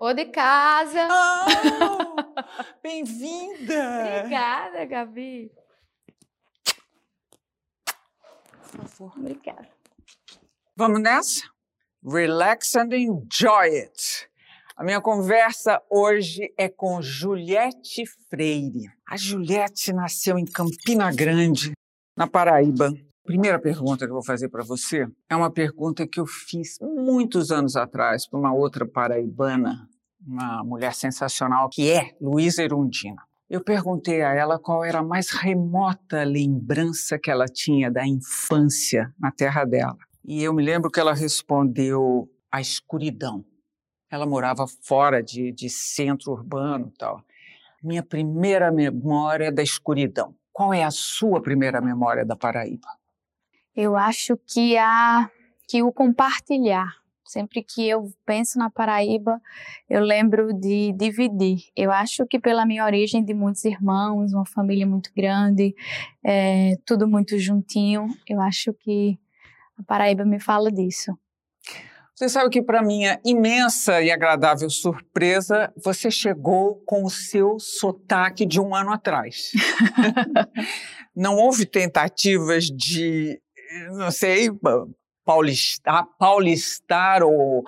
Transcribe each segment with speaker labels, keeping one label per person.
Speaker 1: Ô de casa.
Speaker 2: Oh, Bem-vinda!
Speaker 1: Obrigada, Gabi.
Speaker 2: Por favor.
Speaker 1: Obrigada.
Speaker 2: Vamos nessa? Relax and enjoy it. A minha conversa hoje é com Juliette Freire. A Juliette nasceu em Campina Grande, na Paraíba. Primeira pergunta que eu vou fazer para você é uma pergunta que eu fiz muitos anos atrás para uma outra paraibana, uma mulher sensacional, que é Luísa Erundina. Eu perguntei a ela qual era a mais remota lembrança que ela tinha da infância na terra dela. E eu me lembro que ela respondeu a escuridão. Ela morava fora de, de centro urbano tal. Minha primeira memória da escuridão. Qual é a sua primeira memória da Paraíba?
Speaker 1: Eu acho que a que o compartilhar. Sempre que eu penso na Paraíba, eu lembro de dividir. Eu acho que pela minha origem de muitos irmãos, uma família muito grande, é, tudo muito juntinho, eu acho que a Paraíba me fala disso.
Speaker 2: Você sabe que, para minha imensa e agradável surpresa, você chegou com o seu sotaque de um ano atrás. não houve tentativas de, não sei, paulistar, paulistar ou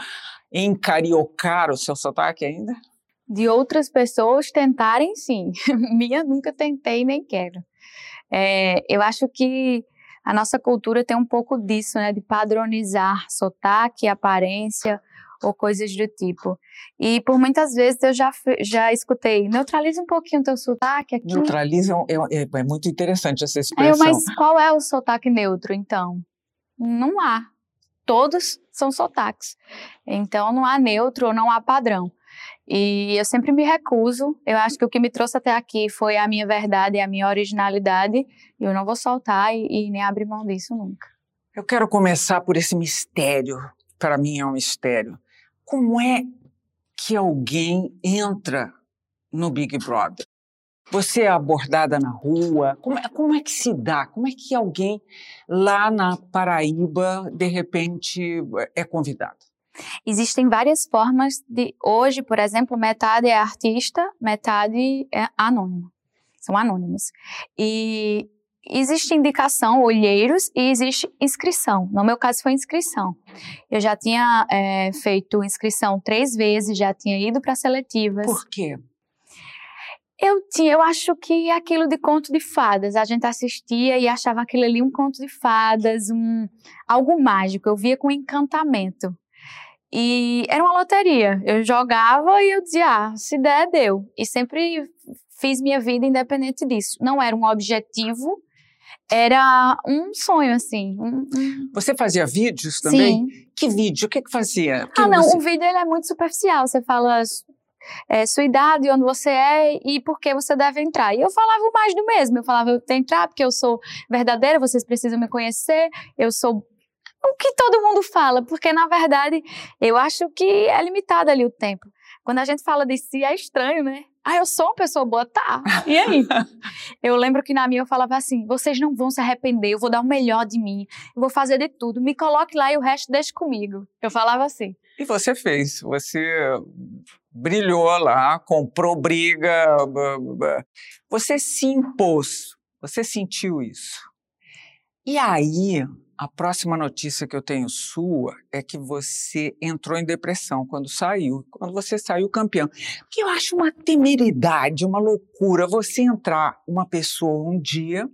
Speaker 2: encariocar o seu sotaque ainda?
Speaker 1: De outras pessoas tentarem, sim. Minha nunca tentei nem quero. É, eu acho que a nossa cultura tem um pouco disso, né, de padronizar sotaque, aparência ou coisas do tipo. E por muitas vezes eu já, já escutei, neutraliza um pouquinho o teu sotaque aqui.
Speaker 2: Neutraliza é, é, é muito interessante essa expressão.
Speaker 1: É, mas qual é o sotaque neutro, então? Não há. Todos são sotaques. Então não há neutro ou não há padrão. E eu sempre me recuso. Eu acho que o que me trouxe até aqui foi a minha verdade e a minha originalidade. E eu não vou soltar e, e nem abrir mão disso nunca.
Speaker 2: Eu quero começar por esse mistério. Para mim é um mistério. Como é que alguém entra no Big Brother? Você é abordada na rua? Como é, como é que se dá? Como é que alguém lá na Paraíba, de repente, é convidado?
Speaker 1: Existem várias formas de. Hoje, por exemplo, metade é artista, metade é anônimo. São anônimos. E existe indicação, olheiros, e existe inscrição. No meu caso, foi inscrição. Eu já tinha é, feito inscrição três vezes, já tinha ido para seletivas.
Speaker 2: Por quê?
Speaker 1: Eu tinha, eu acho que aquilo de conto de fadas, a gente assistia e achava aquilo ali um conto de fadas, um algo mágico. Eu via com encantamento. E era uma loteria. Eu jogava e eu dizia, ah, se der, deu. E sempre fiz minha vida independente disso. Não era um objetivo, era um sonho, assim. Um, um...
Speaker 2: Você fazia vídeos também?
Speaker 1: Sim.
Speaker 2: Que vídeo? O que, que fazia?
Speaker 1: ah, não, você... o vídeo ele é muito superficial. Você fala é, sua idade, onde você é e por que você deve entrar. E eu falava mais do mesmo. Eu falava, eu tenho que entrar porque eu sou verdadeira, vocês precisam me conhecer, eu sou o que todo mundo fala, porque na verdade eu acho que é limitado ali o tempo. Quando a gente fala de si é estranho, né? Ah, eu sou uma pessoa boa, tá. E aí? eu lembro que na minha eu falava assim: vocês não vão se arrepender, eu vou dar o melhor de mim, eu vou fazer de tudo, me coloque lá e o resto deixe comigo. Eu falava assim.
Speaker 2: E você fez, você brilhou lá, comprou briga, você se impôs, você sentiu isso. E aí, a próxima notícia que eu tenho sua é que você entrou em depressão quando saiu, quando você saiu campeão. Que eu acho uma temeridade, uma loucura você entrar uma pessoa um dia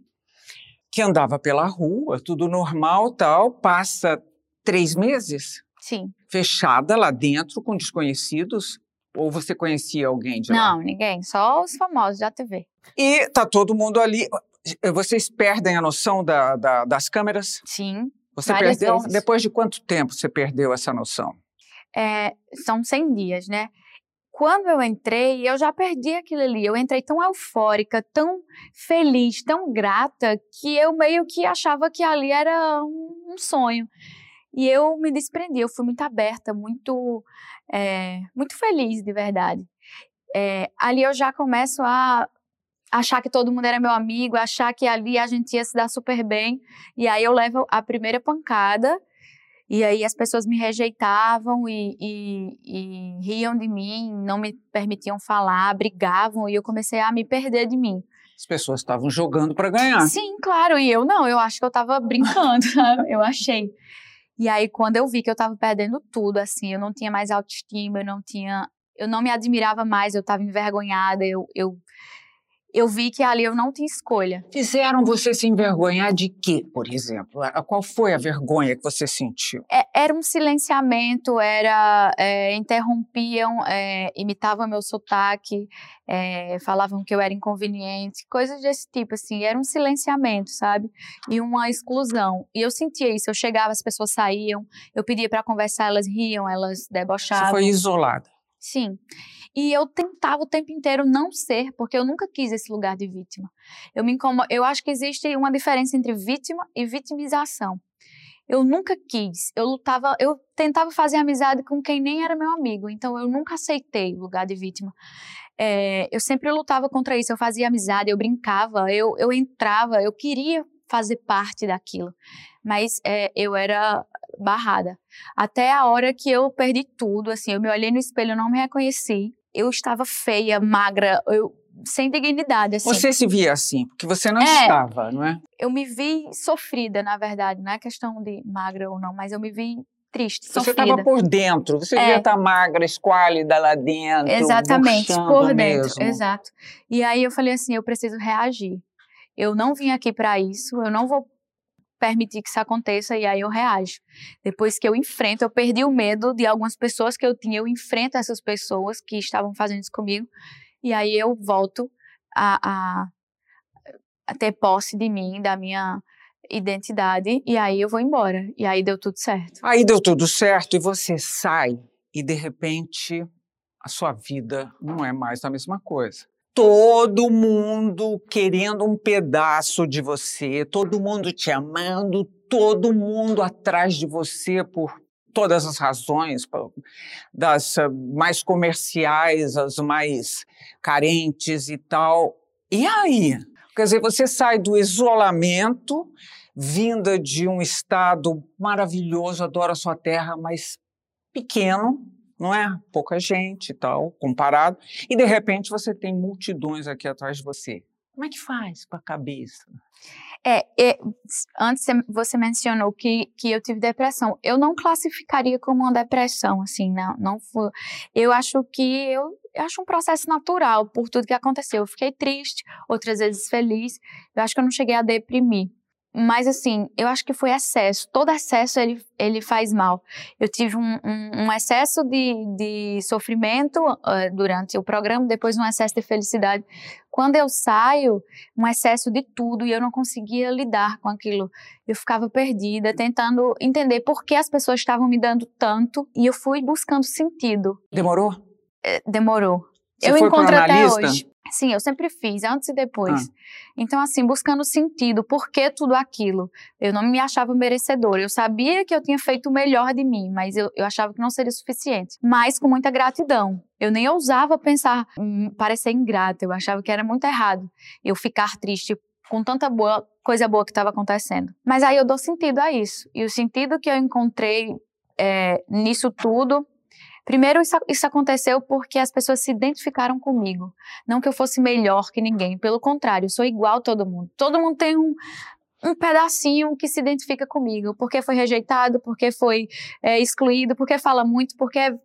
Speaker 2: que andava pela rua, tudo normal, tal, passa três meses,
Speaker 1: sim,
Speaker 2: fechada lá dentro com desconhecidos. Ou você conhecia alguém de
Speaker 1: lá? Não, ninguém, só os famosos da TV.
Speaker 2: E tá todo mundo ali. Eh, vocês perdem a noção da, da, das câmeras?
Speaker 1: Sim.
Speaker 2: Você perdeu? Vezes. Depois de quanto tempo você perdeu essa noção?
Speaker 1: É, são 100 dias, né? Quando eu entrei, eu já perdi aquilo ali. Eu entrei tão eufórica, tão feliz, tão grata, que eu meio que achava que ali era um, um sonho. E eu me desprendi, eu fui muito aberta, muito, é, muito feliz, de verdade. É, ali eu já começo a achar que todo mundo era meu amigo, achar que ali a gente ia se dar super bem. E aí eu levo a primeira pancada E aí as pessoas me rejeitavam e, e, e riam de mim, não me permitiam falar, brigavam e eu comecei a me perder de mim.
Speaker 2: As pessoas estavam jogando para ganhar.
Speaker 1: Sim, claro, e eu não, eu acho que eu estava brincando, sabe? Eu achei. E aí quando eu vi que eu estava perdendo tudo, assim, eu não tinha mais autoestima, eu não tinha, eu não me admirava mais, eu estava envergonhada, eu, eu eu vi que ali eu não tinha escolha.
Speaker 2: Fizeram você se envergonhar de quê, por exemplo? Qual foi a vergonha que você sentiu?
Speaker 1: É, era um silenciamento, era é, interrompiam, é, imitavam meu sotaque, é, falavam que eu era inconveniente, coisas desse tipo, assim. Era um silenciamento, sabe? E uma exclusão. E eu sentia isso. Eu chegava, as pessoas saíam, eu pedia para conversar, elas riam, elas debochavam.
Speaker 2: Você foi isolada.
Speaker 1: Sim. E eu tentava o tempo inteiro não ser, porque eu nunca quis esse lugar de vítima. Eu me eu acho que existe uma diferença entre vítima e vitimização. Eu nunca quis, eu lutava, eu tentava fazer amizade com quem nem era meu amigo, então eu nunca aceitei o lugar de vítima. É, eu sempre lutava contra isso, eu fazia amizade, eu brincava, eu, eu entrava, eu queria fazer parte daquilo, mas é, eu era barrada. Até a hora que eu perdi tudo, assim, eu me olhei no espelho, eu não me reconheci, eu estava feia, magra, eu sem dignidade. Assim.
Speaker 2: Você se via assim, porque você não é, estava, não é?
Speaker 1: Eu me vi sofrida, na verdade, não é questão de magra ou não, mas eu me vi triste,
Speaker 2: Você estava por dentro, você é. devia estar magra, esquálida lá dentro.
Speaker 1: Exatamente, por dentro,
Speaker 2: mesmo.
Speaker 1: exato. E aí eu falei assim, eu preciso reagir. Eu não vim aqui para isso, eu não vou permitir que isso aconteça e aí eu reajo. Depois que eu enfrento, eu perdi o medo de algumas pessoas que eu tinha, eu enfrento essas pessoas que estavam fazendo isso comigo e aí eu volto a, a, a ter posse de mim, da minha identidade e aí eu vou embora. E aí deu tudo certo.
Speaker 2: Aí deu tudo certo e você sai e de repente a sua vida não é mais a mesma coisa todo mundo querendo um pedaço de você, todo mundo te amando, todo mundo atrás de você por todas as razões, das ah, mais comerciais, as mais carentes e tal. E aí? Quer dizer, você sai do isolamento, vinda de um estado maravilhoso, adora sua terra, mas pequeno, não é? Pouca gente e tal, comparado. E de repente você tem multidões aqui atrás de você. Como é que faz com a cabeça?
Speaker 1: É, é, antes você mencionou que, que eu tive depressão. Eu não classificaria como uma depressão, assim, não, não foi. Eu acho que eu, eu acho um processo natural por tudo que aconteceu. Eu fiquei triste, outras vezes feliz. Eu acho que eu não cheguei a deprimir. Mas assim, eu acho que foi excesso. Todo excesso ele, ele faz mal. Eu tive um, um, um excesso de, de sofrimento uh, durante o programa, depois um excesso de felicidade. Quando eu saio, um excesso de tudo e eu não conseguia lidar com aquilo. Eu ficava perdida, tentando entender por que as pessoas estavam me dando tanto e eu fui buscando sentido.
Speaker 2: Demorou?
Speaker 1: É, demorou.
Speaker 2: Você
Speaker 1: eu encontro até hoje. Sim, eu sempre fiz, antes e depois. Ah. Então, assim, buscando sentido, por que tudo aquilo? Eu não me achava merecedora. Eu sabia que eu tinha feito o melhor de mim, mas eu, eu achava que não seria suficiente. Mas com muita gratidão. Eu nem ousava pensar, parecer ingrata. Eu achava que era muito errado eu ficar triste com tanta boa, coisa boa que estava acontecendo. Mas aí eu dou sentido a isso. E o sentido que eu encontrei é, nisso tudo Primeiro, isso, isso, aconteceu porque as pessoas se identificaram comigo. Não que eu fosse melhor que ninguém, pelo contrário, eu sou igual a todo mundo. Todo mundo tem um, um pedacinho que se identifica comigo, porque foi rejeitado, porque foi é, excluído, porque fala muito, porque,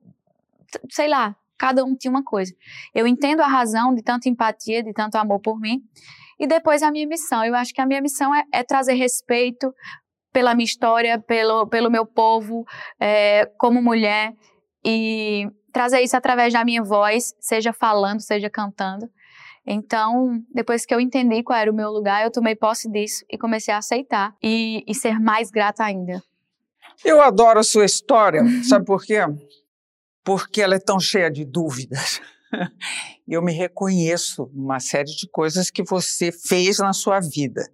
Speaker 1: sei lá, cada um tinha uma coisa. Eu entendo a razão de tanta empatia, de tanto amor por mim. E depois a minha missão. Eu acho que a minha missão é, é trazer respeito pela minha história, pelo, pelo meu povo, é, como mulher e trazer isso através da minha voz, seja falando, seja cantando. Então, depois que eu entendi qual era o meu lugar, eu tomei posse disso e comecei a aceitar e, e ser mais grata ainda.
Speaker 2: Eu adoro a sua história, sabe por quê? Porque ela é tão cheia de dúvidas. Eu me reconheço numa série de coisas que você fez na sua vida.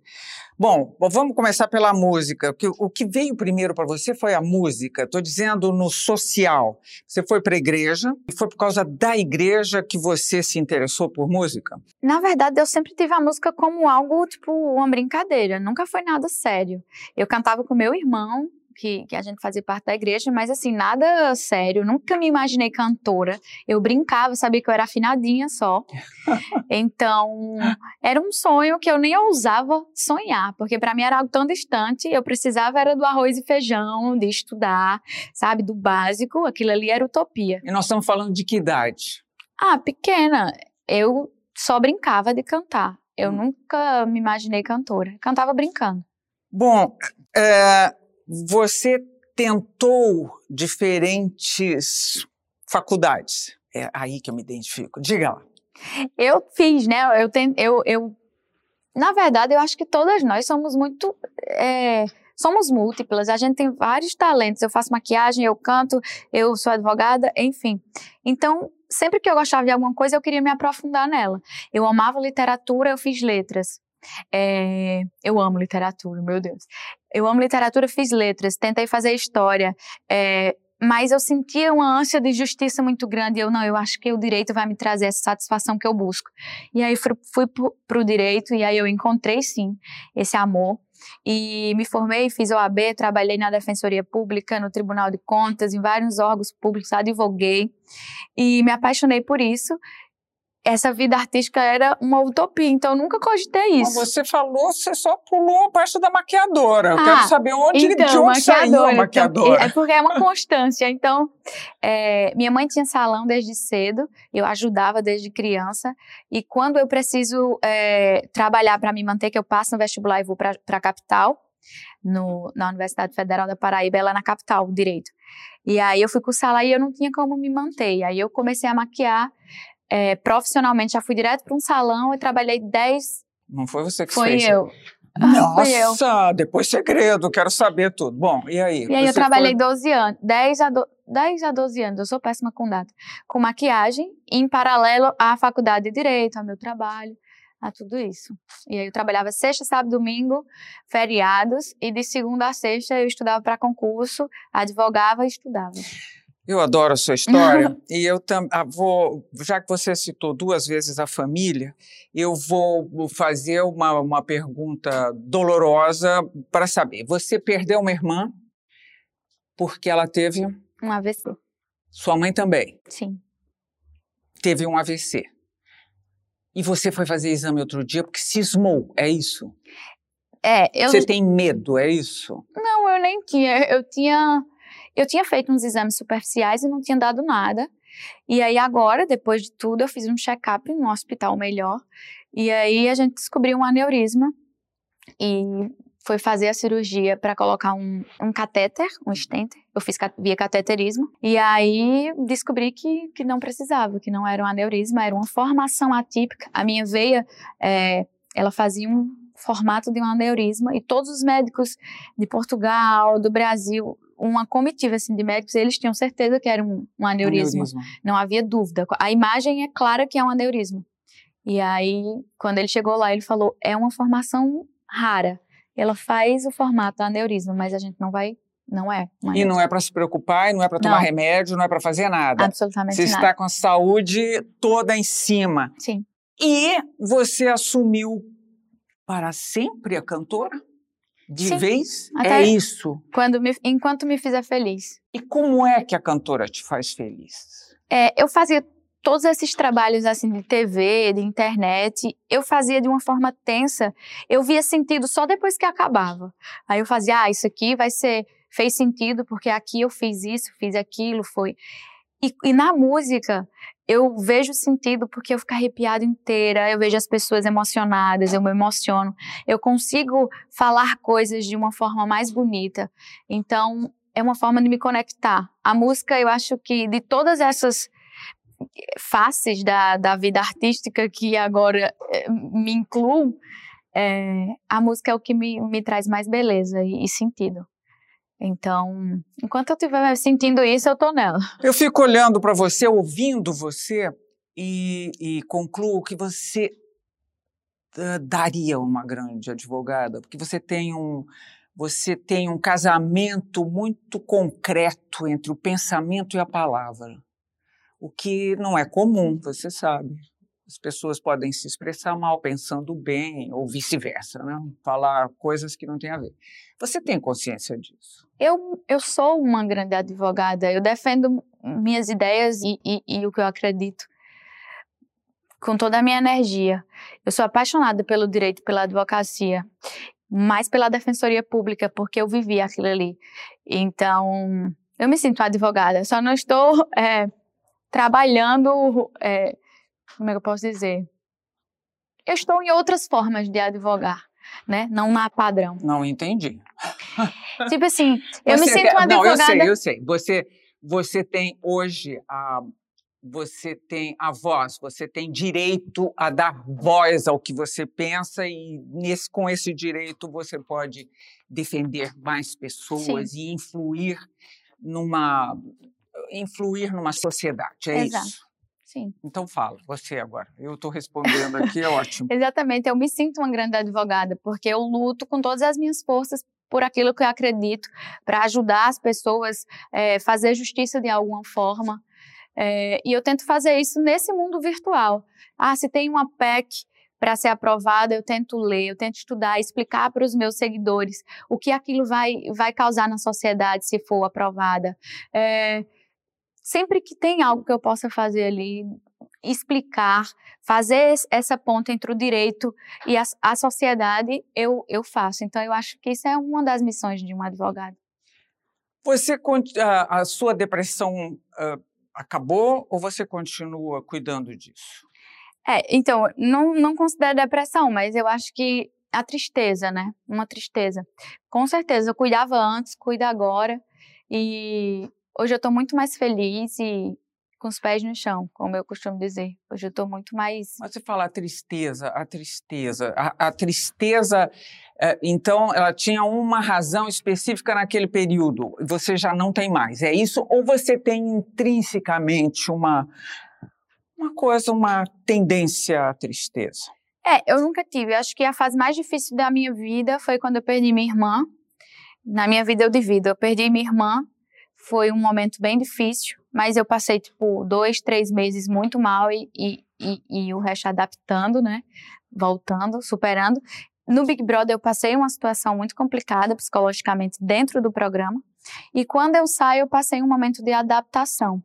Speaker 2: Bom, vamos começar pela música. O que veio primeiro para você foi a música. Estou dizendo no social. Você foi para a igreja e foi por causa da igreja que você se interessou por música?
Speaker 1: Na verdade, eu sempre tive a música como algo tipo uma brincadeira. Nunca foi nada sério. Eu cantava com meu irmão que, que a gente fazia parte da igreja, mas assim, nada sério, nunca me imaginei cantora. Eu brincava, sabia que eu era afinadinha só. então, era um sonho que eu nem ousava sonhar, porque para mim era algo tão distante, eu precisava era do arroz e feijão, de estudar, sabe, do básico, aquilo ali era utopia.
Speaker 2: E nós estamos falando de que idade?
Speaker 1: Ah, pequena. Eu só brincava de cantar. Eu hum. nunca me imaginei cantora. Cantava brincando.
Speaker 2: Bom, é, você tentou diferentes faculdades. É aí que eu me identifico. Diga lá.
Speaker 1: Eu fiz, né? Eu, ten, eu, eu na verdade, eu acho que todas nós somos muito. É, somos múltiplas, a gente tem vários talentos. Eu faço maquiagem, eu canto, eu sou advogada, enfim. Então, sempre que eu gostava de alguma coisa, eu queria me aprofundar nela. Eu amava literatura, eu fiz letras. É, eu amo literatura, meu Deus. Eu amo literatura, fiz letras, tentei fazer história. É, mas eu sentia uma ânsia de justiça muito grande. E eu, não, eu acho que o direito vai me trazer essa satisfação que eu busco. E aí fui, fui para o direito, e aí eu encontrei, sim, esse amor. E me formei, fiz OAB, trabalhei na Defensoria Pública, no Tribunal de Contas, em vários órgãos públicos, advoguei. E me apaixonei por isso essa vida artística era uma utopia, então eu nunca cogitei isso.
Speaker 2: Você falou, você só pulou a parte da maquiadora. Eu ah, quero saber onde, então, de onde saiu a maquiadora.
Speaker 1: Então, é porque é uma constância. Então, é, minha mãe tinha salão desde cedo, eu ajudava desde criança, e quando eu preciso é, trabalhar para me manter, que eu passo no vestibular e vou para a capital, no, na Universidade Federal da Paraíba, ela é na capital, direito. E aí eu fui cursar lá e eu não tinha como me manter. E aí eu comecei a maquiar é, profissionalmente, já fui direto para um salão e trabalhei 10.
Speaker 2: Não foi você que
Speaker 1: foi
Speaker 2: fez?
Speaker 1: Eu.
Speaker 2: Nossa, depois segredo, quero saber tudo. Bom, e aí?
Speaker 1: E aí eu trabalhei foi... 12 anos, 10 a, do, 10 a 12 anos, eu sou péssima com data, com maquiagem, em paralelo à faculdade de Direito, ao meu trabalho, a tudo isso. E aí eu trabalhava sexta, sábado, domingo, feriados, e de segunda a sexta eu estudava para concurso, advogava e estudava.
Speaker 2: Eu adoro a sua história e eu tam, ah, vou, já que você citou duas vezes a família, eu vou fazer uma, uma pergunta dolorosa para saber. Você perdeu uma irmã porque ela teve
Speaker 1: um AVC.
Speaker 2: Sua mãe também?
Speaker 1: Sim.
Speaker 2: Teve um AVC. E você foi fazer exame outro dia porque cismou, é isso?
Speaker 1: É, eu.
Speaker 2: Você tem medo, é isso?
Speaker 1: Não, eu nem tinha. Eu tinha eu tinha feito uns exames superficiais e não tinha dado nada. E aí agora, depois de tudo, eu fiz um check-up num hospital melhor. E aí a gente descobriu um aneurisma e foi fazer a cirurgia para colocar um, um catéter, um stent. Eu fiz via cateterismo. E aí descobri que, que não precisava, que não era um aneurisma, era uma formação atípica. A minha veia, é, ela fazia um formato de um aneurisma e todos os médicos de Portugal, do Brasil, uma comitiva assim, de médicos, eles tinham certeza que era um, um aneurisma. aneurisma. Não havia dúvida. A imagem é clara que é um aneurisma. E aí, quando ele chegou lá, ele falou: é uma formação rara. Ela faz o formato aneurisma, mas a gente não vai. Não é.
Speaker 2: E não é para se preocupar, não é para tomar não. remédio, não é para fazer nada.
Speaker 1: Absolutamente
Speaker 2: você
Speaker 1: nada.
Speaker 2: Você está com a saúde toda em cima.
Speaker 1: Sim.
Speaker 2: E você assumiu para sempre a cantora? De Sim, vez? é isso?
Speaker 1: Quando me, enquanto me fizer feliz.
Speaker 2: E como é que a cantora te faz feliz?
Speaker 1: É, eu fazia todos esses trabalhos assim de TV, de internet, eu fazia de uma forma tensa. Eu via sentido só depois que acabava. Aí eu fazia, ah, isso aqui vai ser fez sentido porque aqui eu fiz isso, fiz aquilo, foi. E, e na música eu vejo sentido porque eu fico arrepiada inteira, eu vejo as pessoas emocionadas, eu me emociono, eu consigo falar coisas de uma forma mais bonita. Então, é uma forma de me conectar. A música, eu acho que de todas essas faces da, da vida artística que agora é, me incluam, é, a música é o que me, me traz mais beleza e, e sentido. Então, enquanto eu estiver sentindo isso, eu estou nela.
Speaker 2: Eu fico olhando para você, ouvindo você, e, e, concluo que você uh, daria uma grande advogada, porque você tem um você tem um casamento muito concreto entre o pensamento e a palavra, o que não é comum, você sabe. as pessoas podem se expressar mal pensando bem ou vice-versa, né? Falar coisas que não têm a ver. Você tem consciência disso?
Speaker 1: Eu, eu sou uma grande advogada, eu defendo minhas ideias e, e, e o que eu acredito com toda a minha energia. Eu sou apaixonada pelo direito, pela advocacia, mais pela defensoria pública, porque eu vivi aquilo ali. Então, eu me sinto advogada, só não estou é, trabalhando. É, como é que eu posso dizer? Eu estou em outras formas de advogar, né? Não na padrão.
Speaker 2: Não entendi.
Speaker 1: Tipo assim, eu você me sinto uma advogada...
Speaker 2: Não, eu sei, eu sei. Você, você tem hoje a... Você tem a voz, você tem direito a dar voz ao que você pensa e nesse, com esse direito você pode defender mais pessoas Sim. e influir numa influir numa sociedade, é
Speaker 1: Exato.
Speaker 2: isso?
Speaker 1: Sim.
Speaker 2: Então fala, você agora. Eu estou respondendo aqui, é ótimo.
Speaker 1: Exatamente, eu me sinto uma grande advogada, porque eu luto com todas as minhas forças por aquilo que eu acredito, para ajudar as pessoas a é, fazer justiça de alguma forma. É, e eu tento fazer isso nesse mundo virtual. Ah, se tem uma PEC para ser aprovada, eu tento ler, eu tento estudar, explicar para os meus seguidores o que aquilo vai, vai causar na sociedade se for aprovada. É, sempre que tem algo que eu possa fazer ali, explicar, fazer essa ponta entre o direito e a, a sociedade, eu, eu faço. Então, eu acho que isso é uma das missões de um advogado.
Speaker 2: Você, a, a sua depressão uh, acabou ou você continua cuidando disso?
Speaker 1: É, então, não, não considero depressão, mas eu acho que a tristeza, né? Uma tristeza. Com certeza, eu cuidava antes, cuido agora. E Hoje eu estou muito mais feliz e com os pés no chão, como eu costumo dizer. Hoje eu estou muito mais.
Speaker 2: Mas você fala a tristeza, a tristeza. A, a tristeza, é, então, ela tinha uma razão específica naquele período, você já não tem mais. É isso? Ou você tem intrinsecamente uma, uma coisa, uma tendência à tristeza?
Speaker 1: É, eu nunca tive. Eu acho que a fase mais difícil da minha vida foi quando eu perdi minha irmã. Na minha vida eu divido. Eu perdi minha irmã foi um momento bem difícil, mas eu passei, tipo, dois, três meses muito mal e, e, e, e o resto adaptando, né? Voltando, superando. No Big Brother eu passei uma situação muito complicada psicologicamente dentro do programa. E quando eu saio, eu passei um momento de adaptação.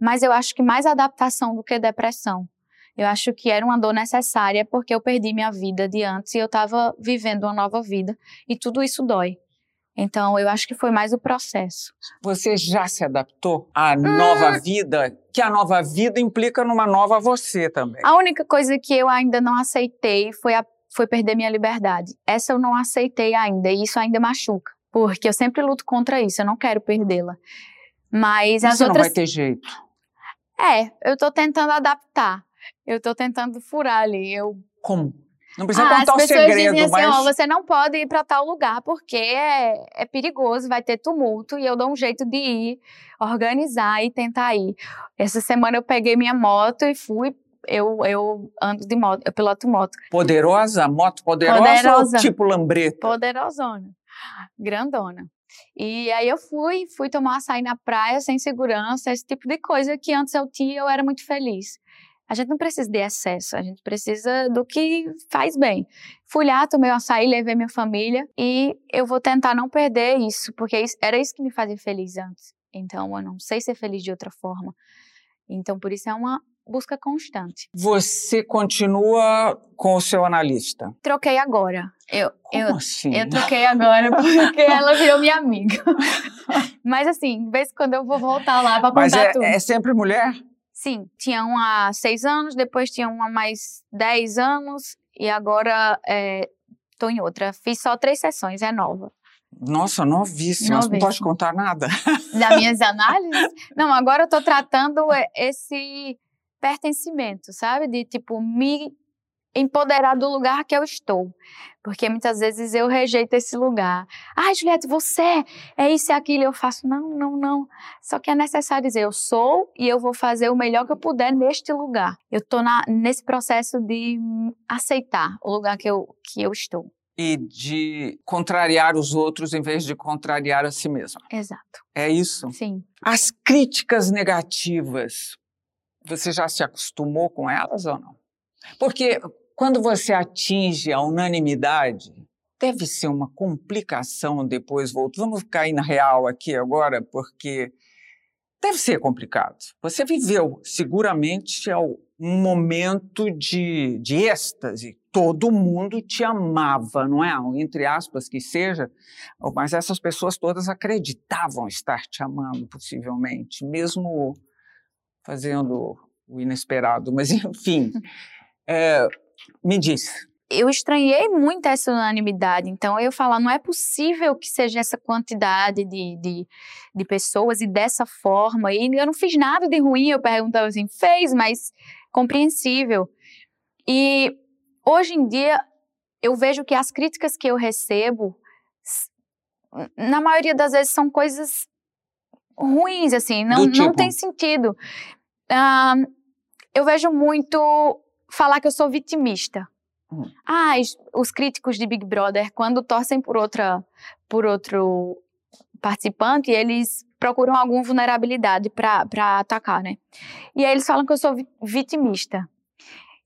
Speaker 1: Mas eu acho que mais adaptação do que depressão. Eu acho que era uma dor necessária porque eu perdi minha vida de antes e eu estava vivendo uma nova vida. E tudo isso dói. Então, eu acho que foi mais o processo.
Speaker 2: Você já se adaptou à nova hum. vida? Que a nova vida implica numa nova você também.
Speaker 1: A única coisa que eu ainda não aceitei foi, a, foi perder minha liberdade. Essa eu não aceitei ainda, e isso ainda machuca. Porque eu sempre luto contra isso, eu não quero perdê-la. Mas as
Speaker 2: Você
Speaker 1: outras.
Speaker 2: não vai ter jeito.
Speaker 1: É, eu tô tentando adaptar. Eu tô tentando furar ali. Eu...
Speaker 2: Como? Não precisa ah, contar o segredo,
Speaker 1: assim,
Speaker 2: mas...
Speaker 1: Ó, você não pode ir para tal lugar porque é, é perigoso, vai ter tumulto e eu dou um jeito de ir, organizar e tentar ir. Essa semana eu peguei minha moto e fui eu, eu ando de moto, eu piloto moto.
Speaker 2: Poderosa? Moto poderosa Poderosa. ou tipo lambreta?
Speaker 1: Poderosona, grandona. E aí eu fui, fui tomar açaí na praia sem segurança, esse tipo de coisa que antes eu tinha eu era muito feliz. A gente não precisa de excesso, a gente precisa do que faz bem. Fui lá, tomei um açaí, levei minha família e eu vou tentar não perder isso, porque era isso que me fazia feliz antes. Então eu não sei ser feliz de outra forma. Então por isso é uma busca constante.
Speaker 2: Você continua com o seu analista?
Speaker 1: Troquei agora. Eu,
Speaker 2: Como
Speaker 1: eu,
Speaker 2: assim?
Speaker 1: Eu troquei agora porque ela virou minha amiga. Mas assim, de vez quando eu vou voltar lá para contar
Speaker 2: Mas é,
Speaker 1: tudo.
Speaker 2: é sempre mulher?
Speaker 1: Sim, tinha um há seis anos, depois tinha um há mais dez anos e agora estou é, em outra. Fiz só três sessões, é nova.
Speaker 2: Nossa, novíssima, novíssima. não pode contar nada.
Speaker 1: Das minhas análises? Não, agora eu estou tratando esse pertencimento, sabe? De tipo, me empoderar do lugar que eu estou. Porque muitas vezes eu rejeito esse lugar. Ai, Juliette, você é isso e aquilo. Eu faço, não, não, não. Só que é necessário dizer, eu sou e eu vou fazer o melhor que eu puder neste lugar. Eu estou nesse processo de aceitar o lugar que eu, que eu estou.
Speaker 2: E de contrariar os outros em vez de contrariar a si mesma.
Speaker 1: Exato.
Speaker 2: É isso?
Speaker 1: Sim.
Speaker 2: As críticas negativas, você já se acostumou com elas ou não? Porque quando você atinge a unanimidade, deve ser uma complicação depois voltar. Vamos cair na real aqui agora, porque deve ser complicado. Você viveu seguramente um momento de, de êxtase. Todo mundo te amava, não é? Entre aspas que seja, mas essas pessoas todas acreditavam estar te amando, possivelmente, mesmo fazendo o inesperado. Mas, enfim, é, me diz,
Speaker 1: eu estranhei muito essa unanimidade. Então, eu falar, não é possível que seja essa quantidade de, de, de, pessoas e dessa forma. E eu não fiz nada de ruim. Eu perguntava assim, fez, mas compreensível. E hoje em dia, eu vejo que as críticas que eu recebo, na maioria das vezes, são coisas ruins, assim, não, tipo? não tem sentido. Uh, eu vejo muito falar que eu sou vitimista. Hum. Ah, os críticos de Big Brother, quando torcem por outra, por outro participante, eles procuram alguma vulnerabilidade para atacar, né? E aí eles falam que eu sou vitimista.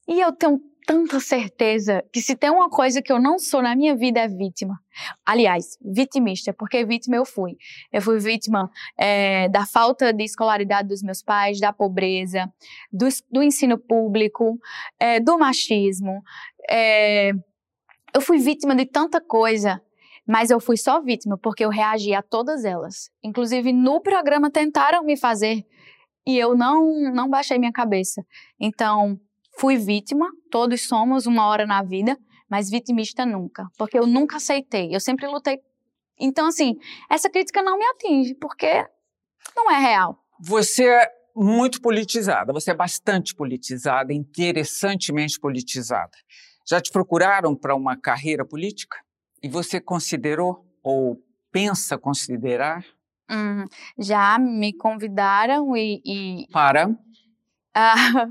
Speaker 1: E eu tenho tanta certeza que se tem uma coisa que eu não sou na minha vida é vítima. Aliás, vitimista, porque vítima eu fui. Eu fui vítima é, da falta de escolaridade dos meus pais, da pobreza, do, do ensino público, é, do machismo. É, eu fui vítima de tanta coisa, mas eu fui só vítima porque eu reagi a todas elas. Inclusive no programa tentaram me fazer e eu não não baixei minha cabeça. Então Fui vítima, todos somos uma hora na vida, mas vitimista nunca, porque eu nunca aceitei, eu sempre lutei. Então, assim, essa crítica não me atinge, porque não é real.
Speaker 2: Você é muito politizada, você é bastante politizada, interessantemente politizada. Já te procuraram para uma carreira política? E você considerou ou pensa considerar?
Speaker 1: Hum, já me convidaram e. e...
Speaker 2: Para?
Speaker 1: Ah,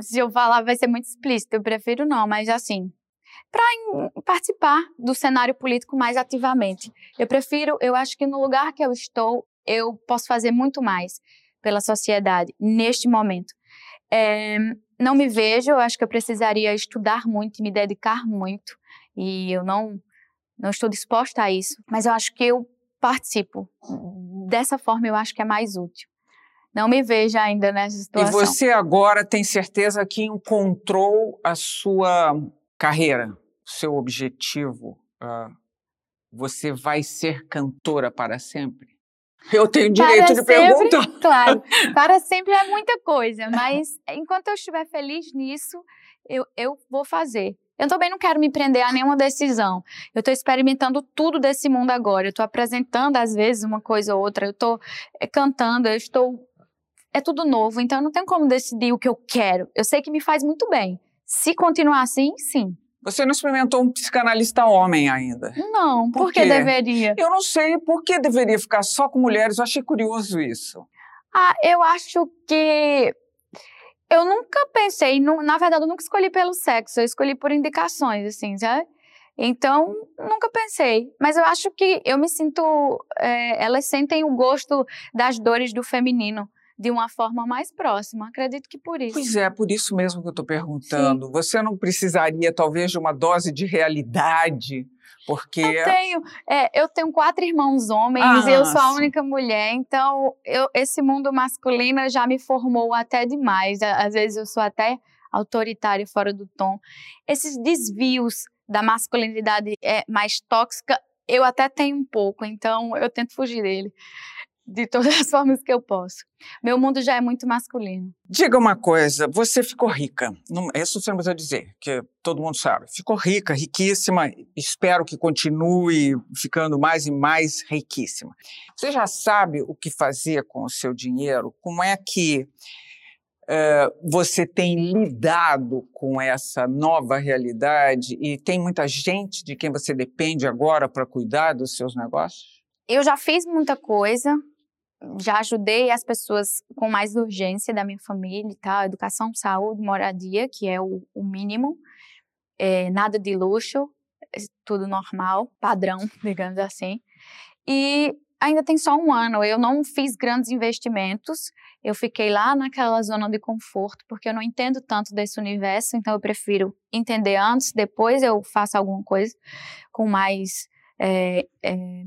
Speaker 1: se eu falar vai ser muito explícito, eu prefiro não, mas assim, para participar do cenário político mais ativamente. Eu prefiro, eu acho que no lugar que eu estou, eu posso fazer muito mais pela sociedade neste momento. É, não me vejo, eu acho que eu precisaria estudar muito e me dedicar muito, e eu não, não estou disposta a isso, mas eu acho que eu participo. Dessa forma, eu acho que é mais útil não me vejo ainda nessa situação.
Speaker 2: E você agora tem certeza que encontrou a sua carreira, seu objetivo? Uh, você vai ser cantora para sempre? Eu tenho direito para de sempre, perguntar.
Speaker 1: Claro, para sempre é muita coisa, mas enquanto eu estiver feliz nisso, eu, eu vou fazer. Eu também não quero me prender a nenhuma decisão. Eu estou experimentando tudo desse mundo agora. Eu estou apresentando, às vezes, uma coisa ou outra. Eu estou é, cantando, eu estou é tudo novo, então eu não tenho como decidir o que eu quero. Eu sei que me faz muito bem. Se continuar assim, sim.
Speaker 2: Você não experimentou um psicanalista homem ainda?
Speaker 1: Não, por, por que deveria?
Speaker 2: Eu não sei por que deveria ficar só com mulheres, eu achei curioso isso.
Speaker 1: Ah, eu acho que eu nunca pensei, na verdade, eu nunca escolhi pelo sexo, eu escolhi por indicações, assim, sabe? Então, nunca pensei. Mas eu acho que eu me sinto. É, elas sentem o gosto das dores do feminino de uma forma mais próxima. Acredito que por isso.
Speaker 2: Pois é, por isso mesmo que eu estou perguntando. Sim. Você não precisaria, talvez, de uma dose de realidade? Porque.
Speaker 1: Eu tenho, é, eu tenho quatro irmãos homens, ah, eu sou a única mulher, então eu, esse mundo masculino já me formou até demais. Às vezes eu sou até autoritária fora do tom. Esses desvios da masculinidade é, mais tóxica, eu até tenho um pouco, então eu tento fugir dele de todas as formas que eu posso. Meu mundo já é muito masculino.
Speaker 2: Diga uma coisa, você ficou rica. Não, isso você não precisa dizer, que todo mundo sabe. Ficou rica, riquíssima. Espero que continue ficando mais e mais riquíssima. Você já sabe o que fazer com o seu dinheiro? Como é que uh, você tem lidado com essa nova realidade? E tem muita gente de quem você depende agora para cuidar dos seus negócios?
Speaker 1: Eu já fiz muita coisa, já ajudei as pessoas com mais urgência da minha família e tal, educação, saúde, moradia, que é o, o mínimo, é, nada de luxo, é tudo normal, padrão, digamos assim. E ainda tem só um ano. Eu não fiz grandes investimentos. Eu fiquei lá naquela zona de conforto, porque eu não entendo tanto desse universo, então eu prefiro entender antes, depois eu faço alguma coisa com mais é, é,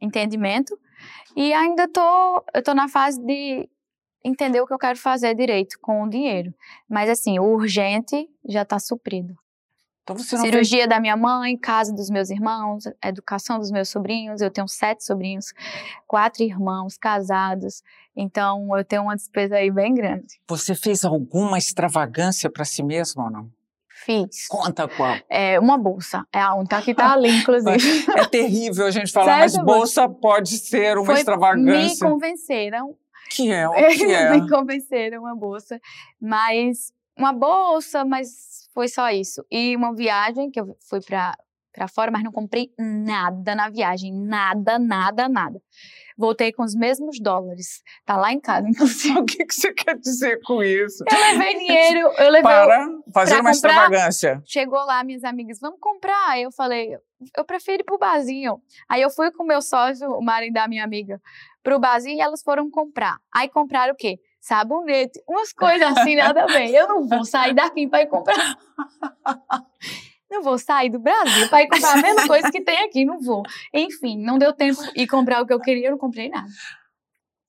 Speaker 1: entendimento. E ainda tô, eu tô na fase de entender o que eu quero fazer direito com o dinheiro. Mas assim, o urgente já está suprido. Então Cirurgia fez... da minha mãe, casa dos meus irmãos, educação dos meus sobrinhos. Eu tenho sete sobrinhos, quatro irmãos casados. Então eu tenho uma despesa aí bem grande.
Speaker 2: Você fez alguma extravagância para si mesma ou não?
Speaker 1: Fiz.
Speaker 2: Conta qual.
Speaker 1: É uma bolsa. É a única que tá ali, inclusive.
Speaker 2: é terrível a gente falar, mas bolsa pode ser uma Foi, extravagância.
Speaker 1: Me convenceram.
Speaker 2: Que é, o que é?
Speaker 1: me convenceram uma bolsa, mas uma bolsa, mas foi só isso. E uma viagem que eu fui para para fora, mas não comprei nada na viagem, nada, nada, nada. Voltei com os mesmos dólares. Tá lá em casa, inclusive.
Speaker 2: o que, que você quer dizer com isso?
Speaker 1: Eu levei dinheiro, eu levei
Speaker 2: para fazer uma comprar. extravagância.
Speaker 1: Chegou lá minhas amigas, vamos comprar. Aí eu falei, eu prefiro ir pro barzinho. Aí eu fui com meu sócio, o marido da minha amiga, pro barzinho e elas foram comprar. Aí compraram o quê? sabonete, umas coisas assim, nada ver. Eu não vou sair daqui para ir comprar. Não vou sair do Brasil para ir comprar a mesma coisa que tem aqui, não vou. Enfim, não deu tempo de comprar o que eu queria, eu não comprei nada.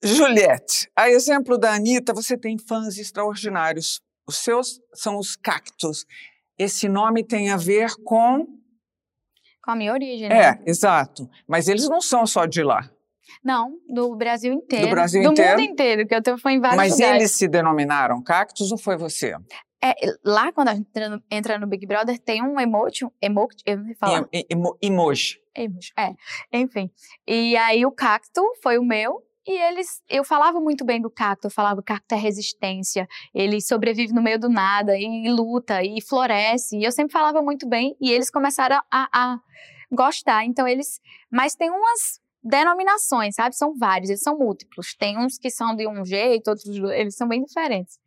Speaker 2: Juliette, a exemplo da Anitta, você tem fãs extraordinários. Os seus são os cactos. Esse nome tem a ver com.
Speaker 1: Com a minha origem,
Speaker 2: né? É, exato. Mas eles não são só de lá.
Speaker 1: Não, do Brasil inteiro.
Speaker 2: Do Brasil
Speaker 1: do
Speaker 2: inteiro?
Speaker 1: Do mundo inteiro, que eu fui em vários
Speaker 2: Mas
Speaker 1: lugares.
Speaker 2: eles se denominaram cactos ou foi você?
Speaker 1: É, lá, quando a gente entra no, entra no Big Brother, tem um emoji, emoji eu não sei falar.
Speaker 2: Emo, emoji.
Speaker 1: Emoji, é. Enfim. E aí o cacto foi o meu, e eles, eu falava muito bem do cacto, eu falava que o cacto é resistência, ele sobrevive no meio do nada, e luta, e floresce, e eu sempre falava muito bem, e eles começaram a, a gostar, então eles, mas tem umas denominações, sabe? São vários, eles são múltiplos. Tem uns que são de um jeito, outros eles são bem diferentes.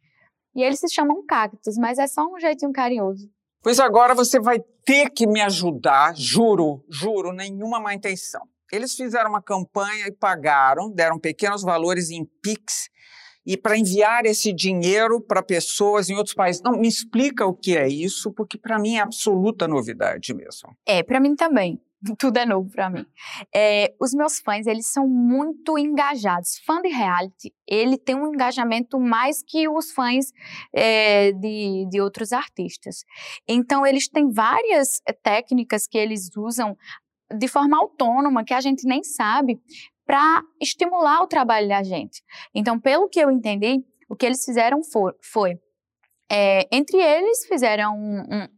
Speaker 1: E eles se chamam cactos, mas é só um jeitinho carinhoso.
Speaker 2: Pois agora você vai ter que me ajudar, juro, juro, nenhuma má intenção. Eles fizeram uma campanha e pagaram, deram pequenos valores em Pix e para enviar esse dinheiro para pessoas em outros países. Não, me explica o que é isso, porque para mim é absoluta novidade mesmo.
Speaker 1: É, para mim também. Tudo é novo para mim. É, os meus fãs, eles são muito engajados. Fã de reality, ele tem um engajamento mais que os fãs é, de, de outros artistas. Então, eles têm várias é, técnicas que eles usam de forma autônoma, que a gente nem sabe, para estimular o trabalho da gente. Então, pelo que eu entendi, o que eles fizeram for, foi, é, entre eles, fizeram um, um,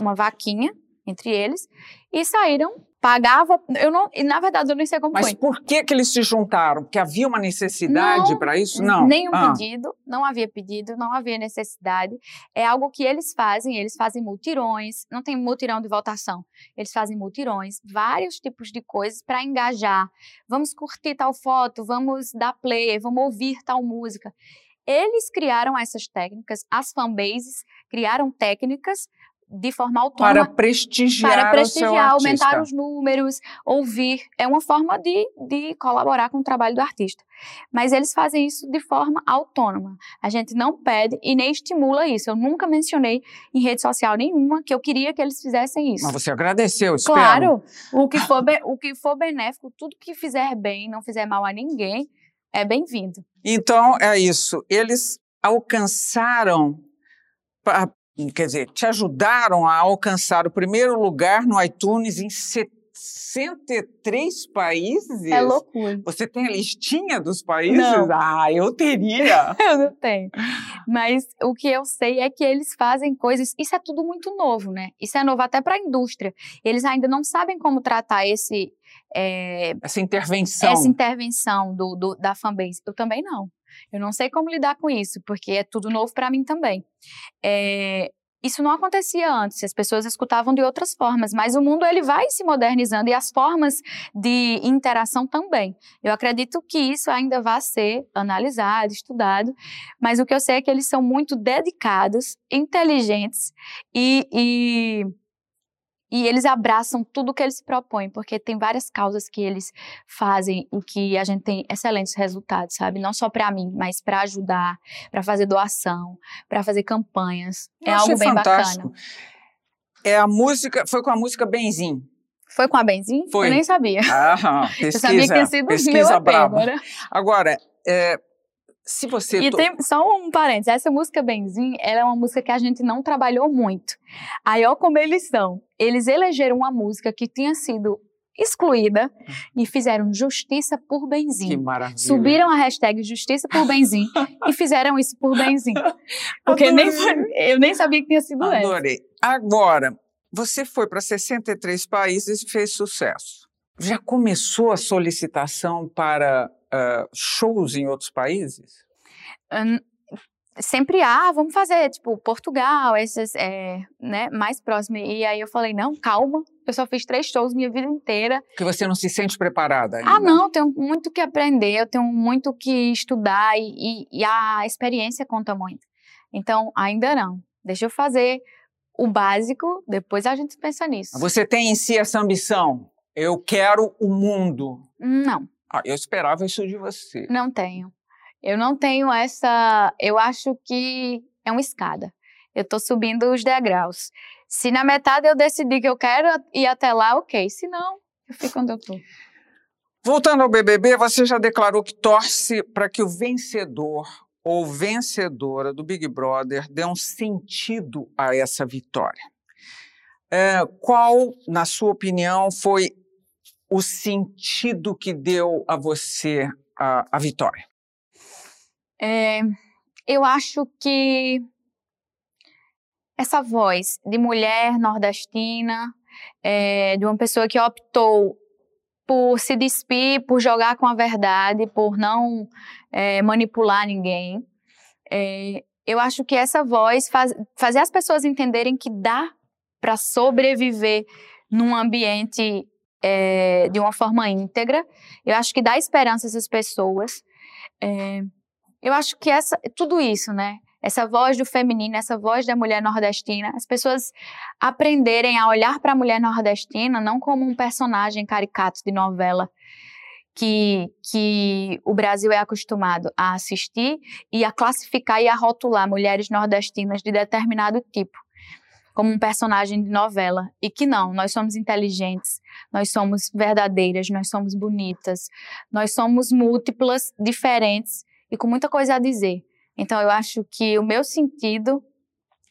Speaker 1: uma vaquinha entre eles e saíram pagava, eu não, na verdade eu não sei como
Speaker 2: Mas
Speaker 1: foi.
Speaker 2: por que que eles se juntaram? Porque havia uma necessidade para isso? Não.
Speaker 1: Nenhum ah. pedido, não havia pedido, não havia necessidade. É algo que eles fazem, eles fazem multirões, não tem multirão de votação. Eles fazem multirões, vários tipos de coisas para engajar. Vamos curtir tal foto, vamos dar play, vamos ouvir tal música. Eles criaram essas técnicas, as fanbases criaram técnicas de forma autônoma.
Speaker 2: Para prestigiar,
Speaker 1: para prestigiar
Speaker 2: aumentar
Speaker 1: os números, ouvir. É uma forma de, de colaborar com o trabalho do artista. Mas eles fazem isso de forma autônoma. A gente não pede e nem estimula isso. Eu nunca mencionei em rede social nenhuma que eu queria que eles fizessem isso.
Speaker 2: Mas você agradeceu, espero.
Speaker 1: Claro. O que for, o que for benéfico, tudo que fizer bem, não fizer mal a ninguém, é bem-vindo.
Speaker 2: Então, é isso. Eles alcançaram quer dizer, te ajudaram a alcançar o primeiro lugar no iTunes em 63 países?
Speaker 1: É loucura.
Speaker 2: Você tem a listinha dos países?
Speaker 1: Não.
Speaker 2: Ah, eu teria.
Speaker 1: eu não tenho. Mas o que eu sei é que eles fazem coisas. Isso é tudo muito novo, né? Isso é novo até para a indústria. Eles ainda não sabem como tratar esse. É,
Speaker 2: essa intervenção.
Speaker 1: Essa intervenção do, do, da fanbase. Eu também não. Eu não sei como lidar com isso, porque é tudo novo para mim também. É, isso não acontecia antes, as pessoas escutavam de outras formas, mas o mundo ele vai se modernizando e as formas de interação também. Eu acredito que isso ainda vai ser analisado, estudado, mas o que eu sei é que eles são muito dedicados, inteligentes e, e e eles abraçam tudo que eles se propõem, porque tem várias causas que eles fazem e que a gente tem excelentes resultados, sabe? Não só para mim, mas para ajudar, para fazer doação, para fazer campanhas.
Speaker 2: Eu
Speaker 1: é algo bem
Speaker 2: fantástico.
Speaker 1: bacana.
Speaker 2: É a música, foi com a música Benzim.
Speaker 1: Foi com a Benzim?
Speaker 2: Foi.
Speaker 1: Eu nem sabia.
Speaker 2: Ah, pesquisa,
Speaker 1: Eu sabia que tinha sido
Speaker 2: pesquisa
Speaker 1: meu
Speaker 2: braba.
Speaker 1: agora.
Speaker 2: Agora, é, se você...
Speaker 1: E
Speaker 2: to-
Speaker 1: tem só um parênteses, essa música Benzim, ela é uma música que a gente não trabalhou muito. Aí, ó como eles são. Eles elegeram uma música que tinha sido excluída e fizeram Justiça por
Speaker 2: Que
Speaker 1: Benzim.
Speaker 2: maravilha.
Speaker 1: Subiram a hashtag Justiça por Benzim e fizeram isso por Benzim. Porque nem eu nem sabia que tinha sido essa.
Speaker 2: Adorei. Agora, você foi para 63 países e fez sucesso. Já começou a solicitação para ah, shows em outros países?
Speaker 1: Hum, Sempre há, vamos fazer, tipo, Portugal, esses, é, né, mais próximo. E aí eu falei, não, calma, eu só fiz três shows minha vida inteira.
Speaker 2: Que você não se sente preparada ainda?
Speaker 1: Ah, não, eu tenho muito que aprender, eu tenho muito que estudar e, e- e a experiência conta muito. Então, ainda não. Deixa eu fazer o básico, depois a gente pensa nisso.
Speaker 2: Você tem em si essa ambição? Eu quero o mundo.
Speaker 1: Não,
Speaker 2: Ah, eu esperava isso de você.
Speaker 1: não tenho. Eu não tenho essa. Eu acho que é uma escada. Eu tô subindo os degraus. Se na metade eu decidir que eu quero ir até lá, ok. Se não, eu fico onde eu tô.
Speaker 2: Voltando ao BBB, você já declarou que torce para que o vencedor ou vencedora do Big Brother dê um sentido a essa vitória. É, qual, na sua opinião, foi o sentido que deu a você a, a vitória?
Speaker 1: É, eu acho que essa voz de mulher nordestina, é, de uma pessoa que optou por se despir, por jogar com a verdade, por não é, manipular ninguém. É, eu acho que essa voz faz, fazer as pessoas entenderem que dá para sobreviver num ambiente é, de uma forma íntegra. Eu acho que dá esperança a essas pessoas. É, eu acho que essa, tudo isso, né? Essa voz do feminino, essa voz da mulher nordestina, as pessoas aprenderem a olhar para a mulher nordestina não como um personagem caricato de novela que, que o Brasil é acostumado a assistir e a classificar e a rotular mulheres nordestinas de determinado tipo como um personagem de novela e que não, nós somos inteligentes, nós somos verdadeiras, nós somos bonitas, nós somos múltiplas, diferentes e com muita coisa a dizer. Então eu acho que o meu sentido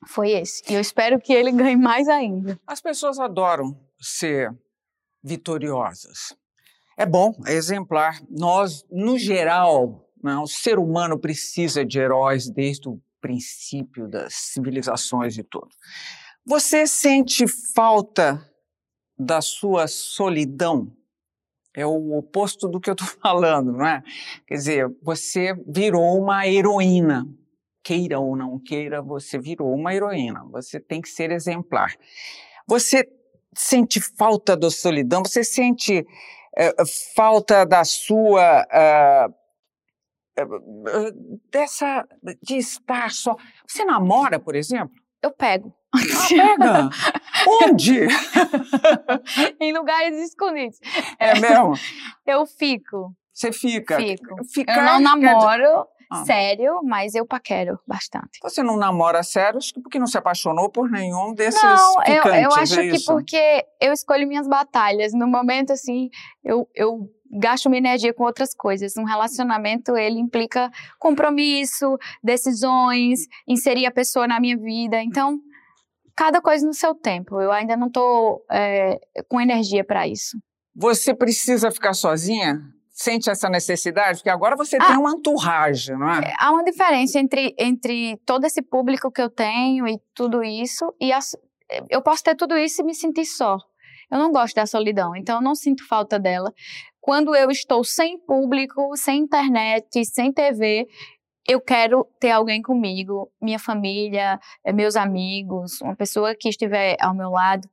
Speaker 1: foi esse. E eu espero que ele ganhe mais ainda.
Speaker 2: As pessoas adoram ser vitoriosas. É bom, é exemplar. Nós, no geral, né, o ser humano precisa de heróis desde o princípio das civilizações e tudo. Você sente falta da sua solidão? É o oposto do que eu estou falando, não é? Quer dizer, você virou uma heroína. Queira ou não queira, você virou uma heroína. Você tem que ser exemplar. Você sente falta da solidão? Você sente eh, falta da sua. eh, dessa. de estar só. Você namora, por exemplo?
Speaker 1: Eu pego.
Speaker 2: Ah, pega! Onde?
Speaker 1: em lugares escondidos.
Speaker 2: É mesmo?
Speaker 1: Eu fico.
Speaker 2: Você fica.
Speaker 1: Fico.
Speaker 2: Ficar,
Speaker 1: Eu não namoro
Speaker 2: Ah.
Speaker 1: sério, mas eu paquero bastante.
Speaker 2: Você não namora sério, acho que porque não se apaixonou por nenhum desses
Speaker 1: Não, eu, eu acho
Speaker 2: é
Speaker 1: que porque eu escolho minhas batalhas. No momento, assim, eu, eu gasto minha energia com outras coisas. Um relacionamento, ele implica compromisso, decisões, inserir a pessoa na minha vida. Então, cada coisa no seu tempo. Eu ainda não tô é, com energia para isso.
Speaker 2: Você precisa ficar sozinha? Sente essa necessidade? Porque agora você tem uma entourage, não é?
Speaker 1: Há uma diferença entre, entre todo esse público que eu tenho e tudo isso, e as- eu posso ter tudo isso e me sentir só. Eu não gosto da solidão, então eu não sinto falta dela. Quando eu estou sem público, sem internet, sem TV, eu quero ter alguém comigo, minha família, eh, meus amigos, uma pessoa que estiver ao meu lado.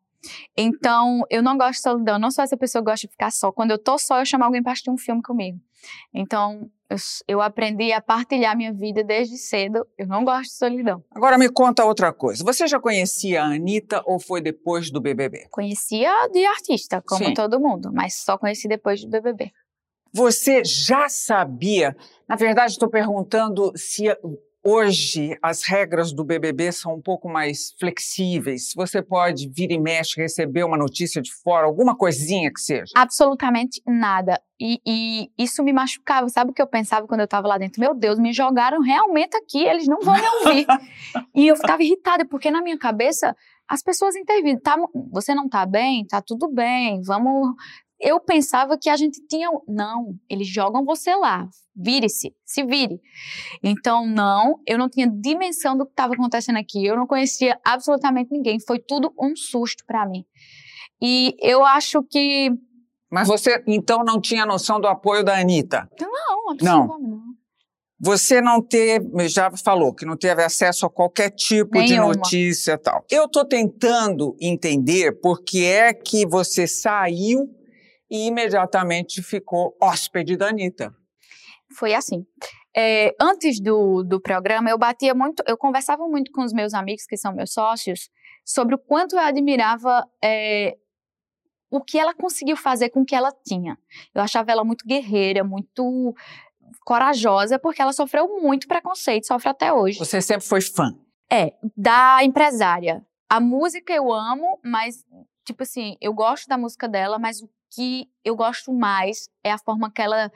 Speaker 1: Então, eu não gosto de solidão. Eu não sou essa pessoa que gosta de ficar só. Quando eu tô só, eu chamo alguém para assistir um filme comigo. Então, eu, eu, aprendi a partilhar minha vida desde cedo. Eu não gosto de solidão.
Speaker 2: Agora me conta outra coisa. Você já conhecia a Anitta ou foi depois do BBB?
Speaker 1: Conhecia de artista, como Sim. todo mundo, mas só conheci depois do BBB.
Speaker 2: Você já sabia? Na verdade, estou perguntando se Hoje, as regras do BBB são um pouco mais flexíveis. Você pode vir e mexe, receber uma notícia de fora, alguma coisinha que seja.
Speaker 1: Absolutamente nada. E, e isso me machucava. Sabe o que eu pensava quando eu estava lá dentro? Meu Deus, me jogaram realmente aqui, eles não vão me ouvir. e eu ficava irritada, porque na minha cabeça as pessoas interviram. Tá, você não está bem? Tá tudo bem. Vamos eu pensava que a gente tinha. Não, eles jogam você lá. Vire-se, se vire. Então, não, eu não tinha dimensão do que estava acontecendo aqui. Eu não conhecia absolutamente ninguém. Foi tudo um susto para mim. E eu acho que.
Speaker 2: Mas você, então, não tinha noção do apoio da Anitta?
Speaker 1: Não, absolutamente não. não.
Speaker 2: Você não teve, já falou que não teve acesso a qualquer tipo Nenhuma. de notícia tal. Eu estou tentando entender por que é que você saiu e imediatamente ficou hóspede da Anitta.
Speaker 1: Foi assim. É, antes do, do programa, eu batia muito, eu conversava muito com os meus amigos, que são meus sócios, sobre o quanto eu admirava é, o que ela conseguiu fazer com o que ela tinha. Eu achava ela muito guerreira, muito corajosa, porque ela sofreu muito preconceito, sofre até hoje.
Speaker 2: Você sempre foi fã?
Speaker 1: É, da empresária. A música eu amo, mas, tipo assim, eu gosto da música dela, mas o que eu gosto mais é a forma que ela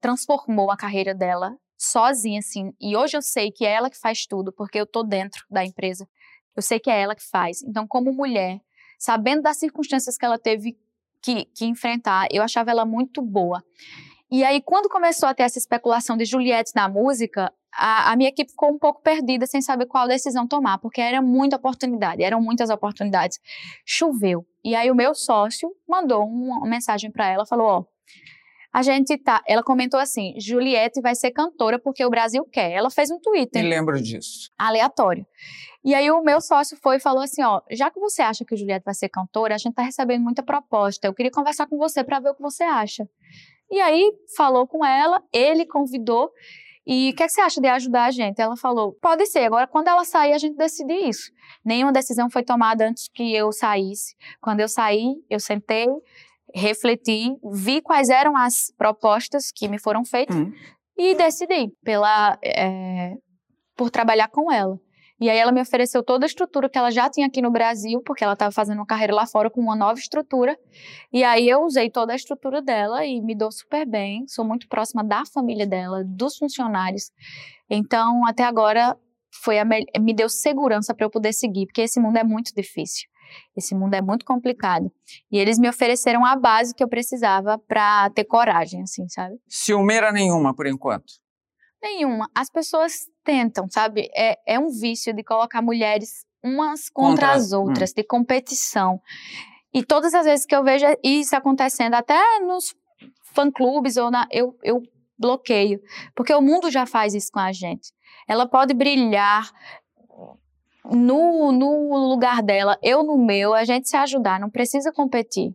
Speaker 1: transformou a carreira dela sozinha, assim. E hoje eu sei que é ela que faz tudo, porque eu tô dentro da empresa. Eu sei que é ela que faz. Então, como mulher, sabendo das circunstâncias que ela teve que, que enfrentar, eu achava ela muito boa. E aí, quando começou a ter essa especulação de Juliette na música, a, a, minha equipe ficou um pouco perdida sem saber qual decisão tomar, porque era muita oportunidade, eram muitas oportunidades. Choveu. E aí o meu sócio mandou uma mensagem para ela, falou, ó, a gente tá, ela comentou assim, Juliette vai ser cantora porque o Brasil quer. Ela fez um Twitter.
Speaker 2: Me lembro disso.
Speaker 1: Aleatório. E aí o meu sócio foi e falou assim, ó, já que você acha que Juliette vai ser cantora, a gente tá recebendo muita proposta. Eu queria conversar com você para ver o que você acha. E aí falou com ela, ele convidou e o que, é que, você acha de ajudar a gente? Ela falou: pode ser. Agora, quando ela sair, a gente decide isso. Nenhuma decisão foi tomada antes que eu saísse. Quando eu saí, eu sentei, refleti, vi quais eram as propostas que me foram feitas hum. e decidi pela, é, por trabalhar com ela. E aí ela me ofereceu toda a estrutura que ela já tinha aqui no Brasil, porque ela estava fazendo uma carreira lá fora com uma nova estrutura. E aí eu usei toda a estrutura dela e me dou super bem. Sou muito próxima da família dela, dos funcionários. Então, até agora foi a me, me deu segurança para eu poder seguir, porque esse mundo é muito difícil. Esse mundo é muito complicado. E eles me ofereceram a base que eu precisava para ter coragem, assim, sabe?
Speaker 2: Ciumeira nenhuma, por enquanto.
Speaker 1: Nenhuma. As pessoas tentam, sabe? É, é um vício de colocar mulheres umas contra, contra as outras, hum. de competição. E todas as vezes que eu vejo isso acontecendo, até nos fã-clubes ou na, eu, eu bloqueio, porque o mundo já faz isso com a gente. Ela pode brilhar no, no lugar dela, eu no meu, a gente se ajudar, não precisa competir.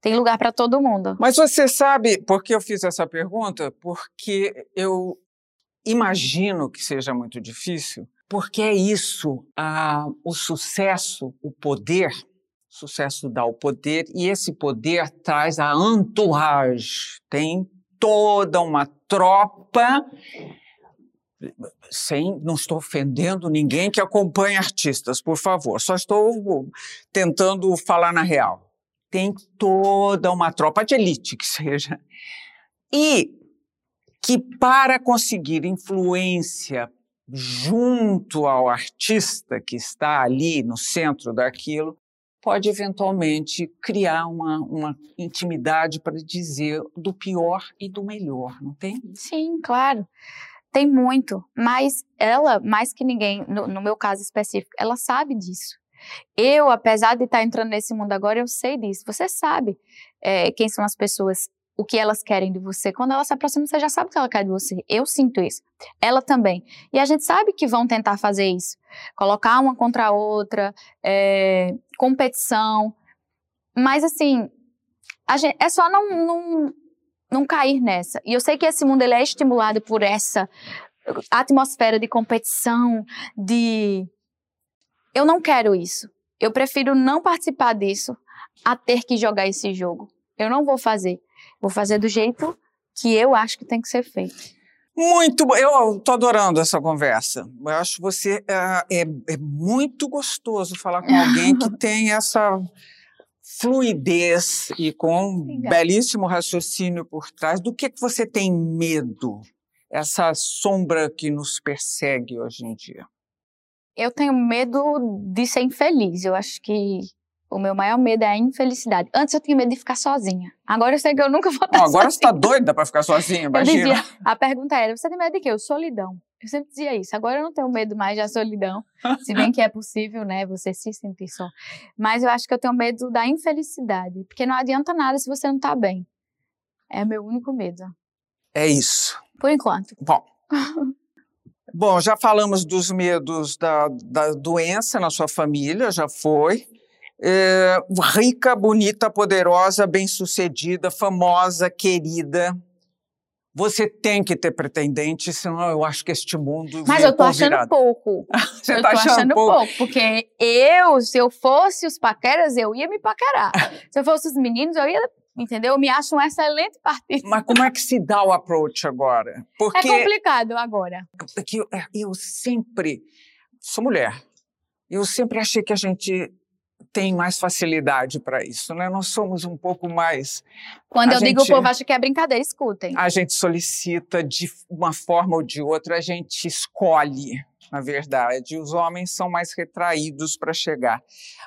Speaker 1: Tem lugar para todo mundo.
Speaker 2: Mas você sabe por que eu fiz essa pergunta? Porque eu imagino que seja muito difícil, porque é isso, o sucesso, o poder, sucesso dá o poder, e esse poder traz a entourage, tem toda uma tropa, sem, não estou ofendendo ninguém que acompanha artistas, por favor, só estou tentando falar na real. Tem toda uma tropa de elite que seja. E que para conseguir influência junto ao artista que está ali no centro daquilo, pode eventualmente criar uma, uma intimidade para dizer do pior e do melhor, não tem?
Speaker 1: Sim, claro. Tem muito, mas ela, mais que ninguém, no, no meu caso específico, ela sabe disso. Eu, apesar de estar entrando nesse mundo agora, eu sei disso. Você sabe é, quem são as pessoas o que elas querem de você. Quando ela se aproxima, você já sabe o que ela quer de você. Eu sinto isso. Ela também. E a gente sabe que vão tentar fazer isso. Colocar uma contra a outra, é, competição. Mas assim, gente, é só não, não, não cair nessa. E eu sei que esse mundo ele é estimulado por essa atmosfera de competição, de. Eu não quero isso. Eu prefiro não participar disso a ter que jogar esse jogo. Eu não vou fazer. Vou fazer do jeito que eu acho que tem que ser feito.
Speaker 2: Muito bom. Eu estou adorando essa conversa. Eu acho que você é, é, é muito gostoso falar com alguém que tem essa fluidez e com um belíssimo raciocínio por trás. Do que, que você tem medo? Essa sombra que nos persegue hoje em dia.
Speaker 1: Eu tenho medo de ser infeliz. Eu acho que o meu maior medo é a infelicidade. Antes eu tinha medo de ficar sozinha. Agora eu sei que eu nunca vou estar
Speaker 2: Não, agora
Speaker 1: sozinha. você está
Speaker 2: doida para ficar sozinha, imagina.
Speaker 1: Eu dizia, a pergunta era, você tem medo de quê? Eu solidão. Eu sempre dizia isso. Agora eu não tenho medo mais da solidão, se bem que é possível, né, você se sentir só. Mas eu acho que eu tenho medo da infelicidade, porque não adianta nada se você não está bem. É meu único medo.
Speaker 2: É isso.
Speaker 1: Por enquanto.
Speaker 2: Bom. Bom, já falamos dos medos da, da doença na sua família, já foi. É, rica, bonita, poderosa, bem-sucedida, famosa, querida. Você tem que ter pretendente, senão eu acho que este mundo.
Speaker 1: Mas eu tô achando pouco.
Speaker 2: Você
Speaker 1: eu
Speaker 2: tá
Speaker 1: tô
Speaker 2: achando,
Speaker 1: achando
Speaker 2: pouco?
Speaker 1: pouco? Porque eu, se eu fosse os paqueras, eu ia me paquerar. se eu fosse os meninos, eu ia. Entendeu? Eu me acho um excelente partido.
Speaker 2: Mas como é que se dá o approach agora? Porque
Speaker 1: É complicado agora.
Speaker 2: que eu, eu sempre sou mulher. Eu sempre achei que a gente tem mais facilidade para isso, né? Nós somos um pouco mais.
Speaker 1: Quando eu digo o
Speaker 2: gente-
Speaker 1: povo acha que é brincadeira, escutem.
Speaker 2: A gente solicita de uma forma ou de outra, a gente escolhe, na verdade. Os homens são mais retraídos para chegar.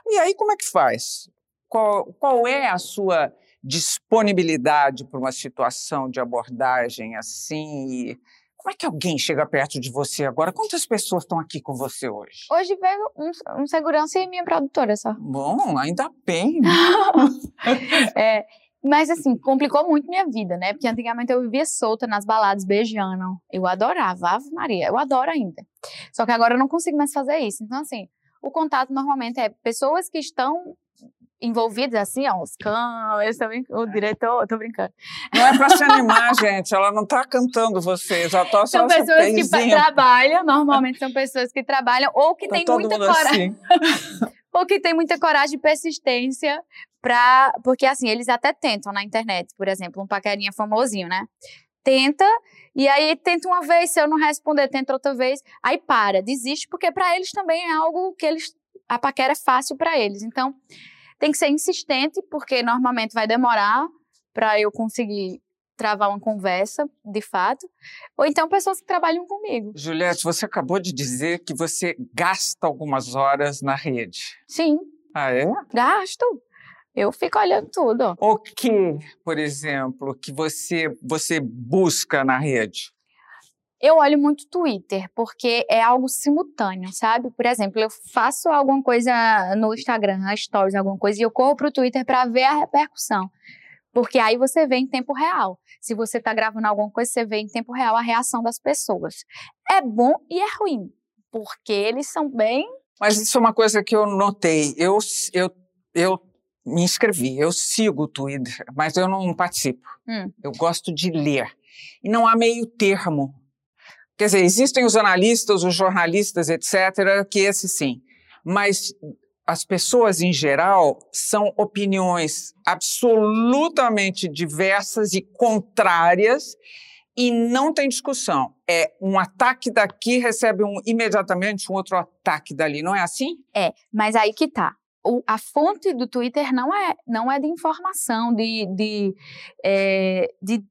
Speaker 2: E aí, como é que faz? Qual, qual é a sua disponibilidade para uma situação de abordagem assim? E como é que alguém chega perto de você agora? Quantas pessoas estão aqui com você hoje?
Speaker 1: Hoje veio um, um segurança e minha produtora só.
Speaker 2: Bom, ainda bem.
Speaker 1: É, mas assim, complicou muito minha vida, né? Porque antigamente eu vivia solta nas baladas, beijando. Eu adorava, Ave Maria, eu adoro ainda. Só que agora eu não consigo mais fazer isso. Então, assim, o contato normalmente é pessoas que estão envolvidas, assim, ó, os câmeras, também, o diretor, tô brincando.
Speaker 2: Não é para se animar, gente. Ela não está cantando vocês. Ela tá só
Speaker 1: São pessoas que trabalham, normalmente são pessoas que trabalham ou que
Speaker 2: Tá
Speaker 1: têm muita coragem.
Speaker 2: assim.
Speaker 1: ou que tem muita coragem e persistência para porque assim eles até tentam na internet por exemplo um paquerinha famosinho né tenta e aí tenta uma vez se eu não responder tenta outra vez aí para desiste porque para eles também é algo que eles a paquera é fácil para eles então tem que ser insistente porque normalmente vai demorar para eu conseguir travar uma conversa de fato ou então pessoas que trabalham comigo
Speaker 2: Juliette, você acabou de dizer que você gasta algumas horas na rede.
Speaker 1: sim
Speaker 2: Ah, é?
Speaker 1: gasto eu fico olhando tudo
Speaker 2: O que, por exemplo, que você, você busca na rede?
Speaker 1: Eu olho muito Twitter, porque é algo simultâneo, sabe? Por exemplo, eu faço alguma coisa no Instagram, Stories, alguma coisa, e eu corro pro Twitter para ver a repercussão. Porque aí você vê em tempo real. Se você tá gravando alguma coisa, você vê em tempo real a reação das pessoas. É bom e é ruim, porque eles são bem.
Speaker 2: Mas isso é uma coisa que eu notei. Eu, eu, eu me inscrevi, eu sigo o Twitter, mas eu não participo.
Speaker 1: Hum.
Speaker 2: Eu gosto de ler. E não há meio termo. Quer dizer, existem os analistas, os jornalistas, etc., que esse sim. Mas as pessoas em geral são opiniões absolutamente diversas e contrárias e não tem discussão. É um ataque daqui recebe um imediatamente um outro ataque dali, não é assim?
Speaker 1: É, mas aí que tá. O- a fonte do Twitter não é, não é de informação, de. de, é, de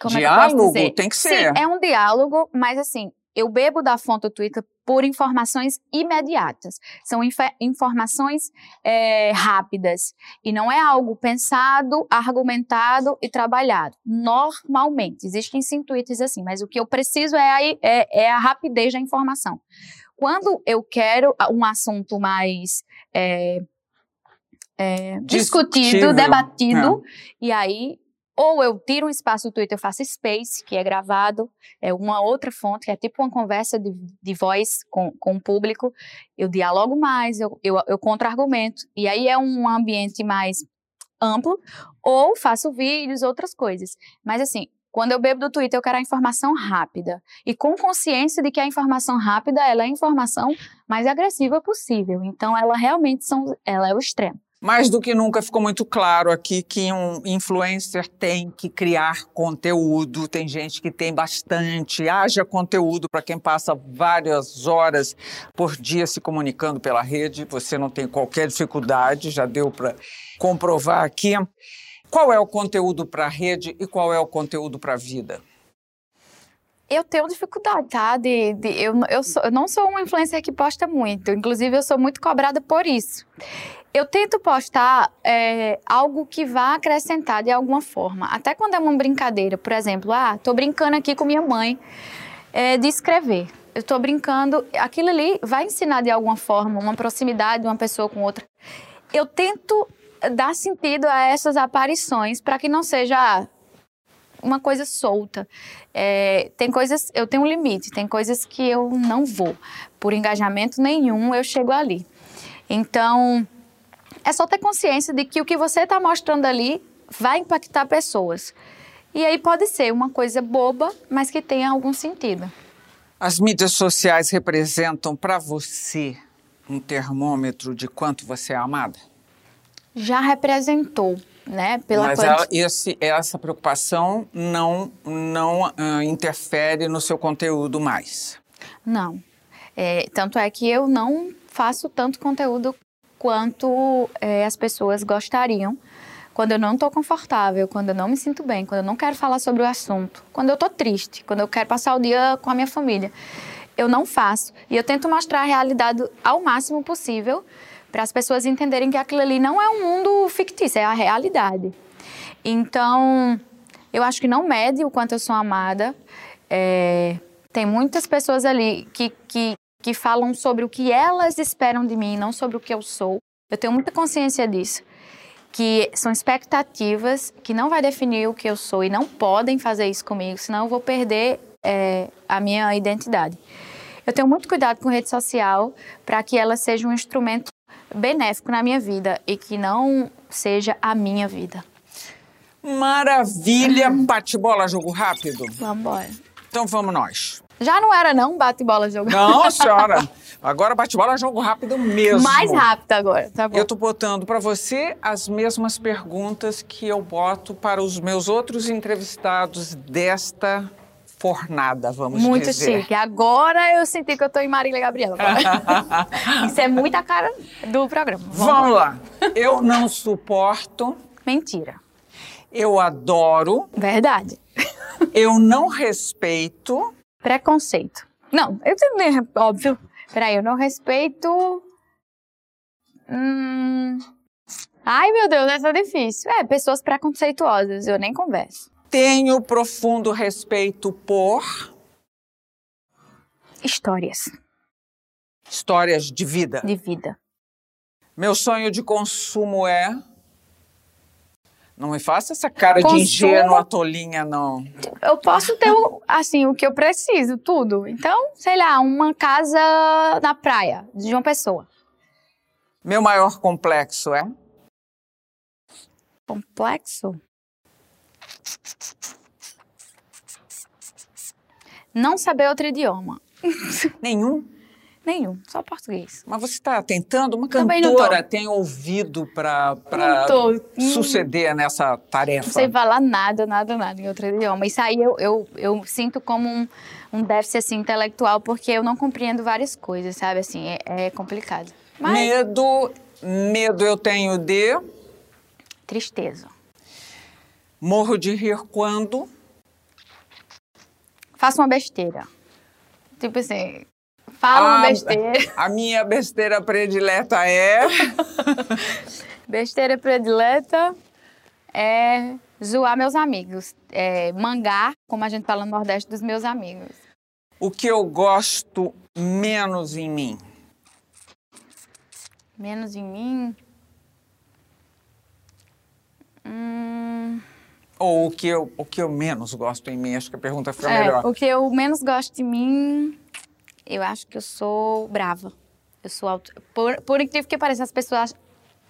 Speaker 1: como é
Speaker 2: Diálogo
Speaker 1: dizer?
Speaker 2: tem que ser.
Speaker 1: Sim, é um diálogo, mas assim, eu bebo da fonte do Twitter por informações imediatas. São informações é, rápidas. E não é algo pensado, argumentado e trabalhado. Normalmente. Existem sim Twitters assim, mas o que eu preciso é a, é, é a rapidez da informação. Quando eu quero um assunto mais é, é, discutido, debatido, e aí ou eu tiro um espaço do Twitter, eu faço space, que é gravado, é uma outra fonte, que é tipo uma conversa de, de voz com, com o público. Eu dialogo mais, eu, eu, eu contra-argumento. E aí é um ambiente mais amplo, ou faço vídeos, outras coisas. Mas assim, quando eu bebo do Twitter, eu quero a informação rápida. E com consciência de que a informação rápida ela é a informação mais agressiva possível. Então, ela realmente são, ela é o extremo.
Speaker 2: Mais do que nunca ficou muito claro aqui que um influencer tem que criar conteúdo. Tem gente que tem bastante, haja conteúdo para quem passa várias horas por dia se comunicando pela rede. Você não tem qualquer dificuldade, já deu para comprovar aqui. Qual é o conteúdo para a rede e qual é o conteúdo para a vida?
Speaker 1: Eu tenho dificuldade, tá? De, de eu, eu, sou, eu não sou uma influencer que posta muito. Inclusive, eu sou muito cobrada por isso. Eu tento postar é, algo que vá acrescentar de alguma forma. Até quando é uma brincadeira. Por exemplo, ah, tô brincando aqui com minha mãe é, de escrever. Eu tô brincando. Aquilo ali vai ensinar de alguma forma uma proximidade de uma pessoa com outra. Eu tento dar sentido a essas aparições para que não seja uma coisa solta. É, tem coisas, eu tenho um limite, tem coisas que eu não vou. Por engajamento nenhum, eu chego ali. Então, é só ter consciência de que o que você está mostrando ali vai impactar pessoas. E aí pode ser uma coisa boba, mas que tenha algum sentido.
Speaker 2: As mídias sociais representam para você um termômetro de quanto você é amada?
Speaker 1: Já representou né?
Speaker 2: Pela Mas ela, esse, essa preocupação não, não uh, interfere no seu conteúdo mais?
Speaker 1: Não. É, tanto é que eu não faço tanto conteúdo quanto é, as pessoas gostariam. Quando eu não estou confortável, quando eu não me sinto bem, quando eu não quero falar sobre o assunto, quando eu estou triste, quando eu quero passar o dia com a minha família, eu não faço. E eu tento mostrar a realidade ao máximo possível para as pessoas entenderem que aquilo ali não é um mundo fictício, é a realidade. Então, eu acho que não mede o quanto eu sou amada. É, tem muitas pessoas ali que, que, que falam sobre o que elas esperam de mim, não sobre o que eu sou. Eu tenho muita consciência disso. Que são expectativas que não vai definir o que eu sou e não podem fazer isso comigo, senão eu vou perder é, a minha identidade. Eu tenho muito cuidado com rede social para que ela seja um instrumento benéfico na minha vida e que não seja a minha vida.
Speaker 2: Maravilha! Bate-bola, jogo rápido?
Speaker 1: Vamos embora.
Speaker 2: Então vamos nós.
Speaker 1: Já não era não bate-bola, jogo
Speaker 2: rápido? Não, senhora. Agora bate-bola, jogo rápido mesmo.
Speaker 1: Mais rápido agora, tá bom.
Speaker 2: Eu tô botando para você as mesmas perguntas que eu boto para os meus outros entrevistados desta fornada, vamos
Speaker 1: Muito
Speaker 2: dizer.
Speaker 1: Muito chique. Agora eu senti que eu tô em Marília Gabriela. Isso é muita cara do programa.
Speaker 2: Vamos, vamos lá. Eu não suporto.
Speaker 1: Mentira.
Speaker 2: Eu adoro.
Speaker 1: Verdade.
Speaker 2: Eu não respeito.
Speaker 1: Preconceito. Não, eu também, óbvio. Peraí, eu não respeito. Hum... Ai, meu Deus, essa é difícil. É, pessoas preconceituosas, eu nem converso.
Speaker 2: Tenho profundo respeito por.
Speaker 1: Histórias.
Speaker 2: Histórias de vida.
Speaker 1: De vida.
Speaker 2: Meu sonho de consumo é. Não me faça essa cara consumo... de ingênua tolinha, não.
Speaker 1: Eu posso ter, assim, o que eu preciso, tudo. Então, sei lá, uma casa na praia, de uma pessoa.
Speaker 2: Meu maior complexo é?
Speaker 1: Complexo? Não saber outro idioma.
Speaker 2: Nenhum?
Speaker 1: Nenhum, só português.
Speaker 2: Mas você está tentando? Uma cantora tem ouvido para suceder nessa tarefa?
Speaker 1: Não sei falar nada, nada, nada em outro idioma. Isso aí eu, eu, eu sinto como um, um déficit assim, intelectual, porque eu não compreendo várias coisas, sabe? Assim, é, é complicado.
Speaker 2: Mas... Medo, medo eu tenho de...
Speaker 1: Tristeza.
Speaker 2: Morro de rir quando?
Speaker 1: Faço uma besteira. Tipo assim, falo uma besteira.
Speaker 2: A minha besteira predileta é.
Speaker 1: besteira predileta é zoar meus amigos. É mangar, como a gente fala no Nordeste, dos meus amigos.
Speaker 2: O que eu gosto menos em mim?
Speaker 1: Menos em mim? Hum...
Speaker 2: Ou o que, eu, o que eu menos gosto em mim? Acho que a pergunta fica é, melhor.
Speaker 1: O que eu menos gosto de mim, eu acho que eu sou brava. Eu sou auto... por, por incrível que pareça, as pessoas,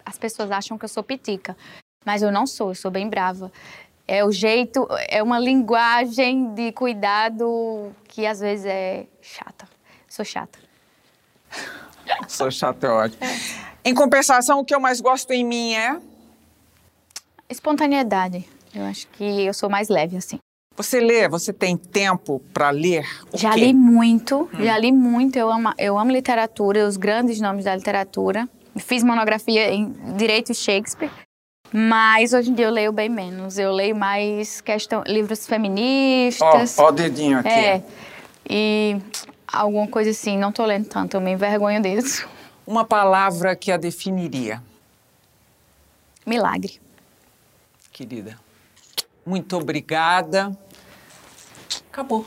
Speaker 1: as pessoas acham que eu sou pitica. Mas eu não sou, eu sou bem brava. É o jeito, é uma linguagem de cuidado que às vezes é chata. Sou chata.
Speaker 2: Sou chata, é ótimo. Em compensação, o que eu mais gosto em mim é
Speaker 1: Espontaneidade. Eu acho que eu sou mais leve assim.
Speaker 2: Você lê, você tem tempo para ler? O
Speaker 1: já
Speaker 2: quê?
Speaker 1: li muito, já li muito. Eu amo, eu amo literatura, os grandes nomes da literatura. Fiz monografia em Direito e Shakespeare. Mas hoje em dia eu leio bem menos. Eu leio mais questão, livros feministas.
Speaker 2: Ó, ó o dedinho aqui.
Speaker 1: É. E alguma coisa assim, não tô lendo tanto, eu me envergonho disso.
Speaker 2: Uma palavra que a definiria,
Speaker 1: Milagre.
Speaker 2: querida. Muito obrigada. Acabou.